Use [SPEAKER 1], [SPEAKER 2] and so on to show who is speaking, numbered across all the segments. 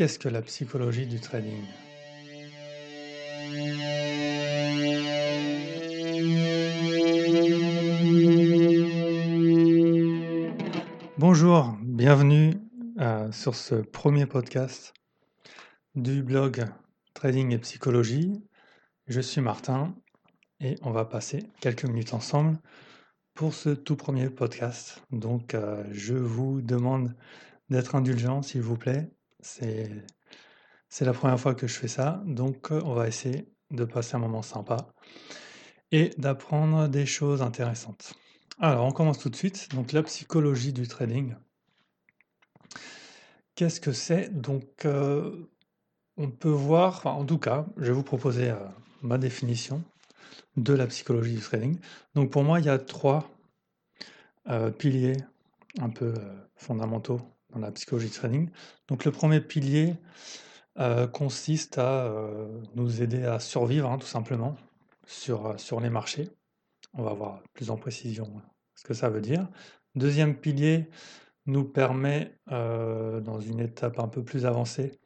[SPEAKER 1] Qu'est-ce que la psychologie du trading? Bonjour, bienvenue euh, sur ce premier podcast du blog Trading et Psychologie. Je suis Martin et on va passer quelques minutes ensemble pour ce tout premier podcast. Donc euh, je vous demande d'être indulgent s'il vous plaît. C'est, la première fois que je fais ça, donc euh, on va essayer de passer un moment sympa et d'apprendre des choses intéressantes. Alors on commence tout de suite. Donc la psychologie du trading. Qu'est-ce que c'est? Donc euh, on peut voir, en tout cas, je vais vous proposer ma définition de la psychologie du trading. Donc pour moi, il y a trois euh, piliers un peu euh, fondamentaux la psychologie du trading. Donc le premier pilier euh, consiste à nous aider à survivre, hein, tout simplement, sur, sur les marchés. On va voir plus en précision ce que ça veut dire. Deuxième pilier nous permet, dans une étape un peu plus avancée,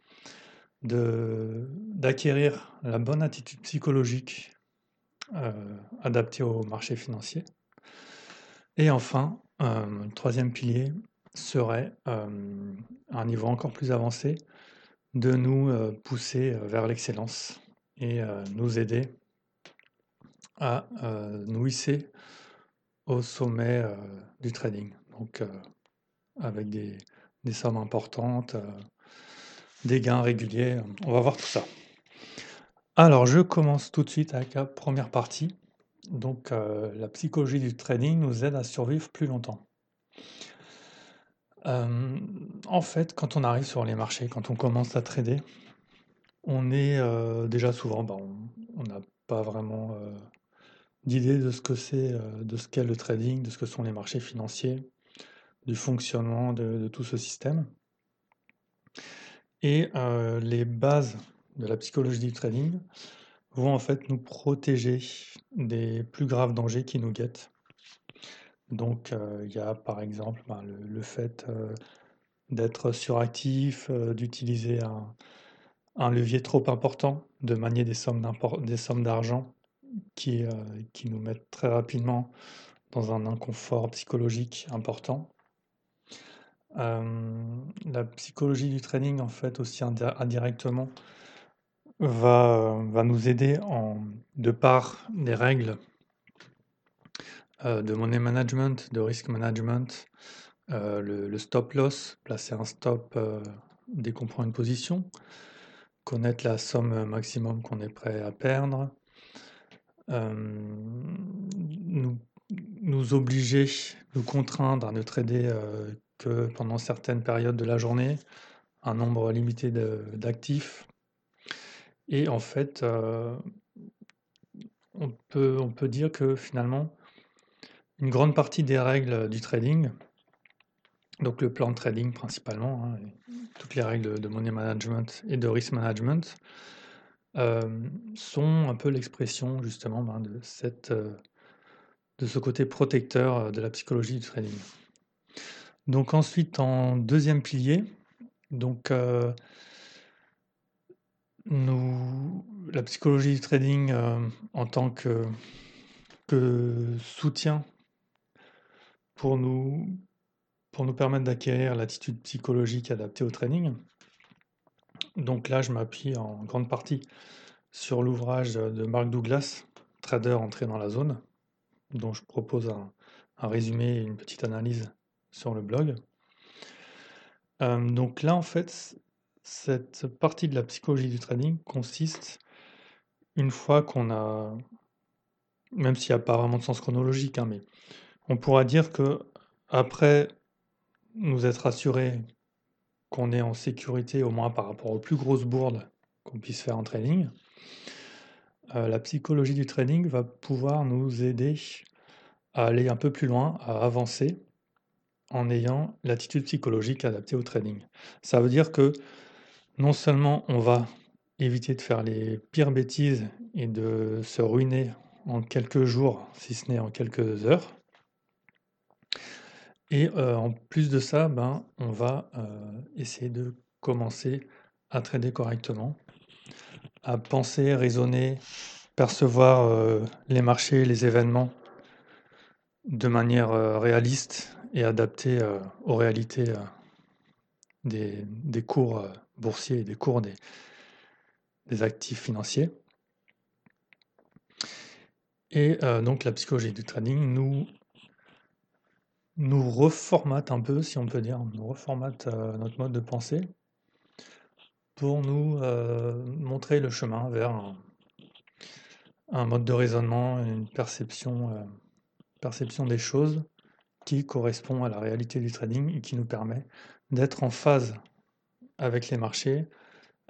[SPEAKER 1] d'acquérir la bonne attitude psychologique euh, adapté au marché financier. Et enfin, euh, troisième pilier serait, euh, à un niveau encore plus avancé, de nous pousser vers l'excellence et nous aider à nous hisser au sommet du trading. Donc, avec des, sommes importantes, des gains réguliers. On va voir tout ça. Alors, je commence tout de suite avec la première partie. Donc, euh, la psychologie du trading nous aide à survivre plus longtemps. Euh, en fait, quand on arrive sur les marchés, quand on commence à trader, on est euh, déjà souvent, bah, on n'a pas vraiment d'idée de ce que c'est, de ce qu'est le trading, de ce que sont les marchés financiers, du fonctionnement de tout ce système. Et les bases de la psychologie du trading vont en fait nous protéger des plus graves dangers qui nous guettent. Donc euh, il y a par exemple ben, le, fait euh, d'être suractif, euh, d'utiliser un, levier trop important, de manier des sommes d'argent qui, nous mettent très rapidement dans un inconfort psychologique important. la psychologie du trading, en fait, aussi indirectement, va, va nous aider en, de par des règles de money management, de risk management, euh, le, stop loss, placer un stop euh, dès qu'on prend une position, connaître la somme maximum qu'on est prêt à perdre, nous, obliger, nous contraindre à ne trader que pendant certaines périodes de la journée, un nombre limité d'actifs, et en fait, euh, on peut on peut dire que finalement, une grande partie des règles du trading, donc le plan de trading principalement, hein, toutes les règles de money management et de risk management, euh, sont un peu l'expression justement, ben, de cette, euh, de ce côté protecteur, de la psychologie du trading. Donc ensuite en deuxième pilier, donc, la psychologie du trading euh, en tant que soutien pour nous, pour nous permettre d'acquérir l'attitude psychologique adaptée au trading. Donc là, je m'appuie en grande partie sur l'ouvrage de Mark Douglas, Trader entré dans la zone, dont je propose un, résumé et une petite analyse sur le blog. Euh, donc là, en fait, cette partie de la psychologie du trading consiste, une fois qu'on a, même s'il n'y a pas vraiment de sens chronologique, hein, mais on pourra dire que après nous être assurés qu'on est en sécurité, au moins par rapport aux plus grosses bourdes qu'on puisse faire en trading, euh, la psychologie du trading va pouvoir nous aider à aller un peu plus loin, à avancer en ayant l'attitude psychologique adaptée au trading. Ça veut dire que non seulement on va éviter de faire les pires bêtises et de se ruiner en quelques jours, si ce n'est en quelques heures. Et euh, en plus de ça, ben, on va euh, essayer de commencer à trader correctement, à penser, raisonner, percevoir les marchés, les événements de manière réaliste et adaptée aux réalités des, cours boursiers et des cours des actifs financiers. Et donc la psychologie du trading nous, nous reformate un peu, si on peut dire, nous reformate notre mode de pensée pour nous montrer le chemin vers un, mode de raisonnement, une perception, perception des choses qui correspond à la réalité du trading et qui nous permet d'être en phase avec les marchés,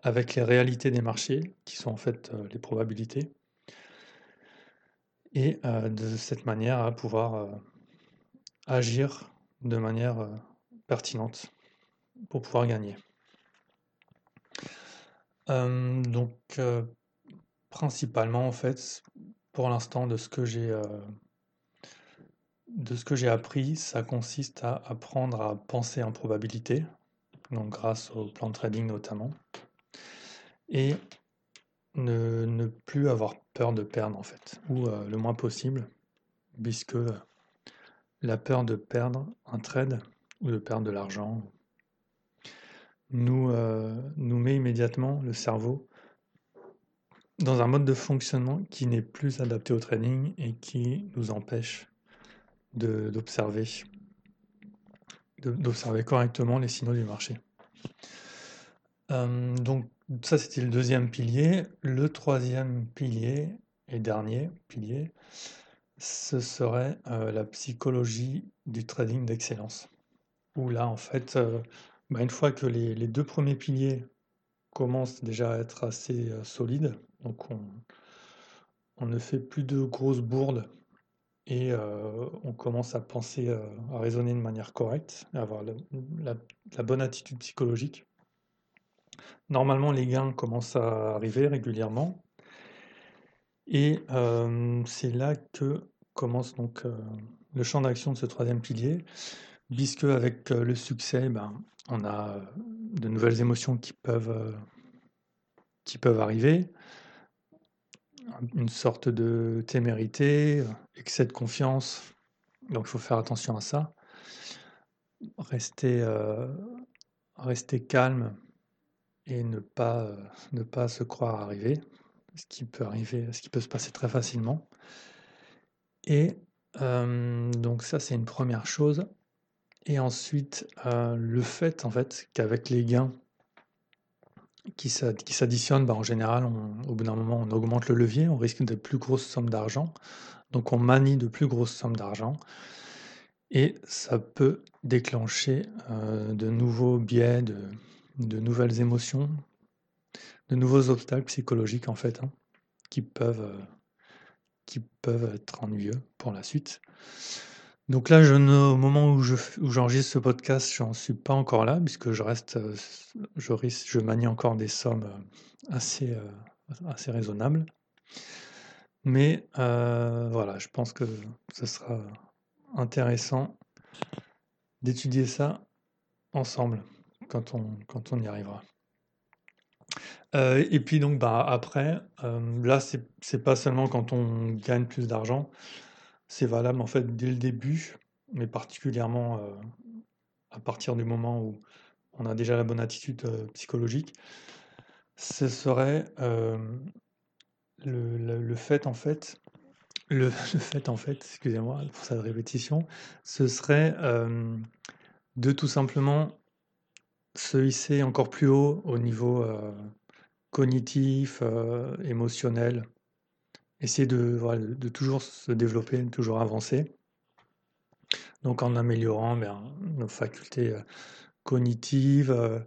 [SPEAKER 1] avec les réalités des marchés, qui sont en fait les probabilités, et de cette manière à pouvoir agir de manière pertinente pour pouvoir gagner. donc, principalement, en fait, pour l'instant, de ce que j'ai appris, ça consiste à apprendre à penser en probabilité, donc grâce au plan de trading notamment, et ne, ne plus avoir peur de perdre en fait, ou euh, le moins possible, puisque la peur de perdre un trade ou de perdre de l'argent nous, euh, nous met immédiatement le cerveau dans un mode de fonctionnement qui n'est plus adapté au trading et qui nous empêche d'observer d'observer correctement les signaux du marché. Euh, donc ça c'était le deuxième pilier. Le troisième pilier et dernier pilier, ce serait euh, la psychologie du trading d'excellence. Où là en fait, euh, bah, une fois que les, deux premiers piliers commencent déjà à être assez solides, donc on, on ne fait plus de grosses bourdes et on commence à penser, à raisonner de manière correcte, à avoir la, bonne attitude psychologique. Normalement, les gains commencent à arriver régulièrement. Et c'est là que commence donc le champ d'action de ce troisième pilier, puisque avec le succès, ben, on a de nouvelles émotions qui peuvent, qui peuvent arriver une sorte de témérité, excès de confiance. Donc il faut faire attention à ça. Rester, calme et ne pas, ne pas se croire arriver, ce qui peut arriver, ce qui peut se passer très facilement. Et euh, donc ça c'est une première chose. Et ensuite le fait en fait qu'avec les gains qui s'additionnent, bah, en général, au bout d'un moment, on augmente le levier, on risque de plus grosses sommes d'argent. Donc on manie de plus grosses sommes d'argent. Et ça peut déclencher euh, de nouveaux biais, de, nouvelles émotions, de nouveaux obstacles psychologiques en fait, hein, qui, peuvent, euh, qui peuvent être ennuyeux pour la suite. Donc là, je au moment où je j'enregistre ce podcast, j'en suis pas encore là puisque je reste, euh, je risque je manie encore des sommes, euh, assez, raisonnables. Mais, voilà, je pense que ce sera intéressant d'étudier ça ensemble quand on y arrivera. Et puis donc, bah, après, là, c'est pas seulement quand on gagne plus d'argent. C'est valable en fait dès le début, mais particulièrement euh, à partir du moment où on a déjà la bonne attitude euh, psychologique. Ce serait euh, le, fait en fait, le, fait en fait, excusez-moi pour cette répétition, ce serait de tout simplement se hisser encore plus haut au niveau cognitif, émotionnel, essayer de, de toujours se développer, de toujours avancer. Donc en améliorant ben, nos facultés euh, cognitives, euh,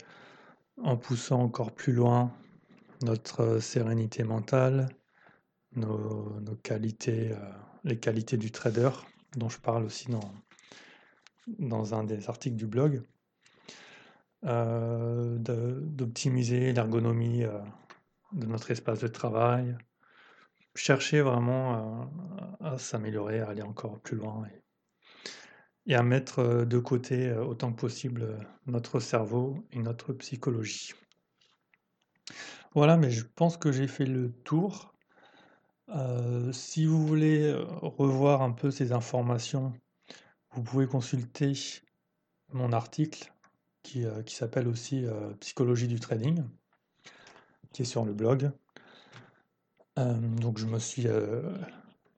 [SPEAKER 1] en poussant encore plus loin notre euh, sérénité mentale, nos, qualités, les qualités du trader, dont je parle aussi dans, dans un des articles du blog, d'optimiser l'ergonomie de notre espace de travail, chercher vraiment à, s'améliorer, à aller encore plus loin et, à mettre euh, de côté euh, autant que possible euh, notre cerveau et notre psychologie. Voilà, mais je pense que j'ai fait le tour. Euh, si vous voulez euh, revoir un peu ces informations, vous pouvez consulter mon article qui, euh, qui s'appelle aussi Psychologie du trading, qui est sur le blog. donc je me suis,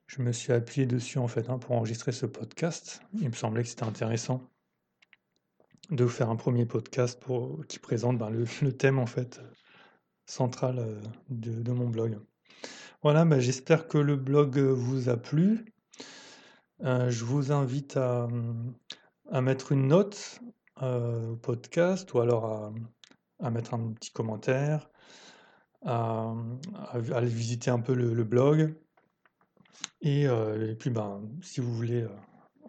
[SPEAKER 1] je me suis appuyé dessus en fait hein, pour enregistrer ce podcast. Il me semblait que c'était intéressant de vous faire un premier podcast pour, qui présente ben, le, thème en fait central de, mon blog. Voilà, bah, j'espère que le blog vous a plu. Euh, je vous invite à, à mettre une note euh, au podcast ou alors à, mettre un petit commentaire, à, aller visiter un peu le, blog. Et, euh, et, puis, ben, si vous voulez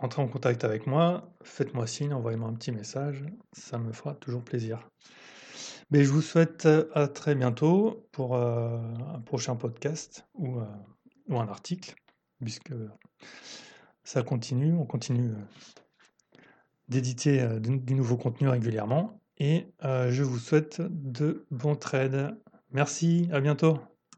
[SPEAKER 1] entrer en contact avec moi, faites-moi signe, envoyez-moi un petit message, ça me fera toujours plaisir. Mais je vous souhaite à très bientôt pour un prochain podcast ou, ou, un article, puisque ça continue, on continue d'éditer du nouveau contenu régulièrement. Et je vous souhaite de bons trades. Merci, à bientôt.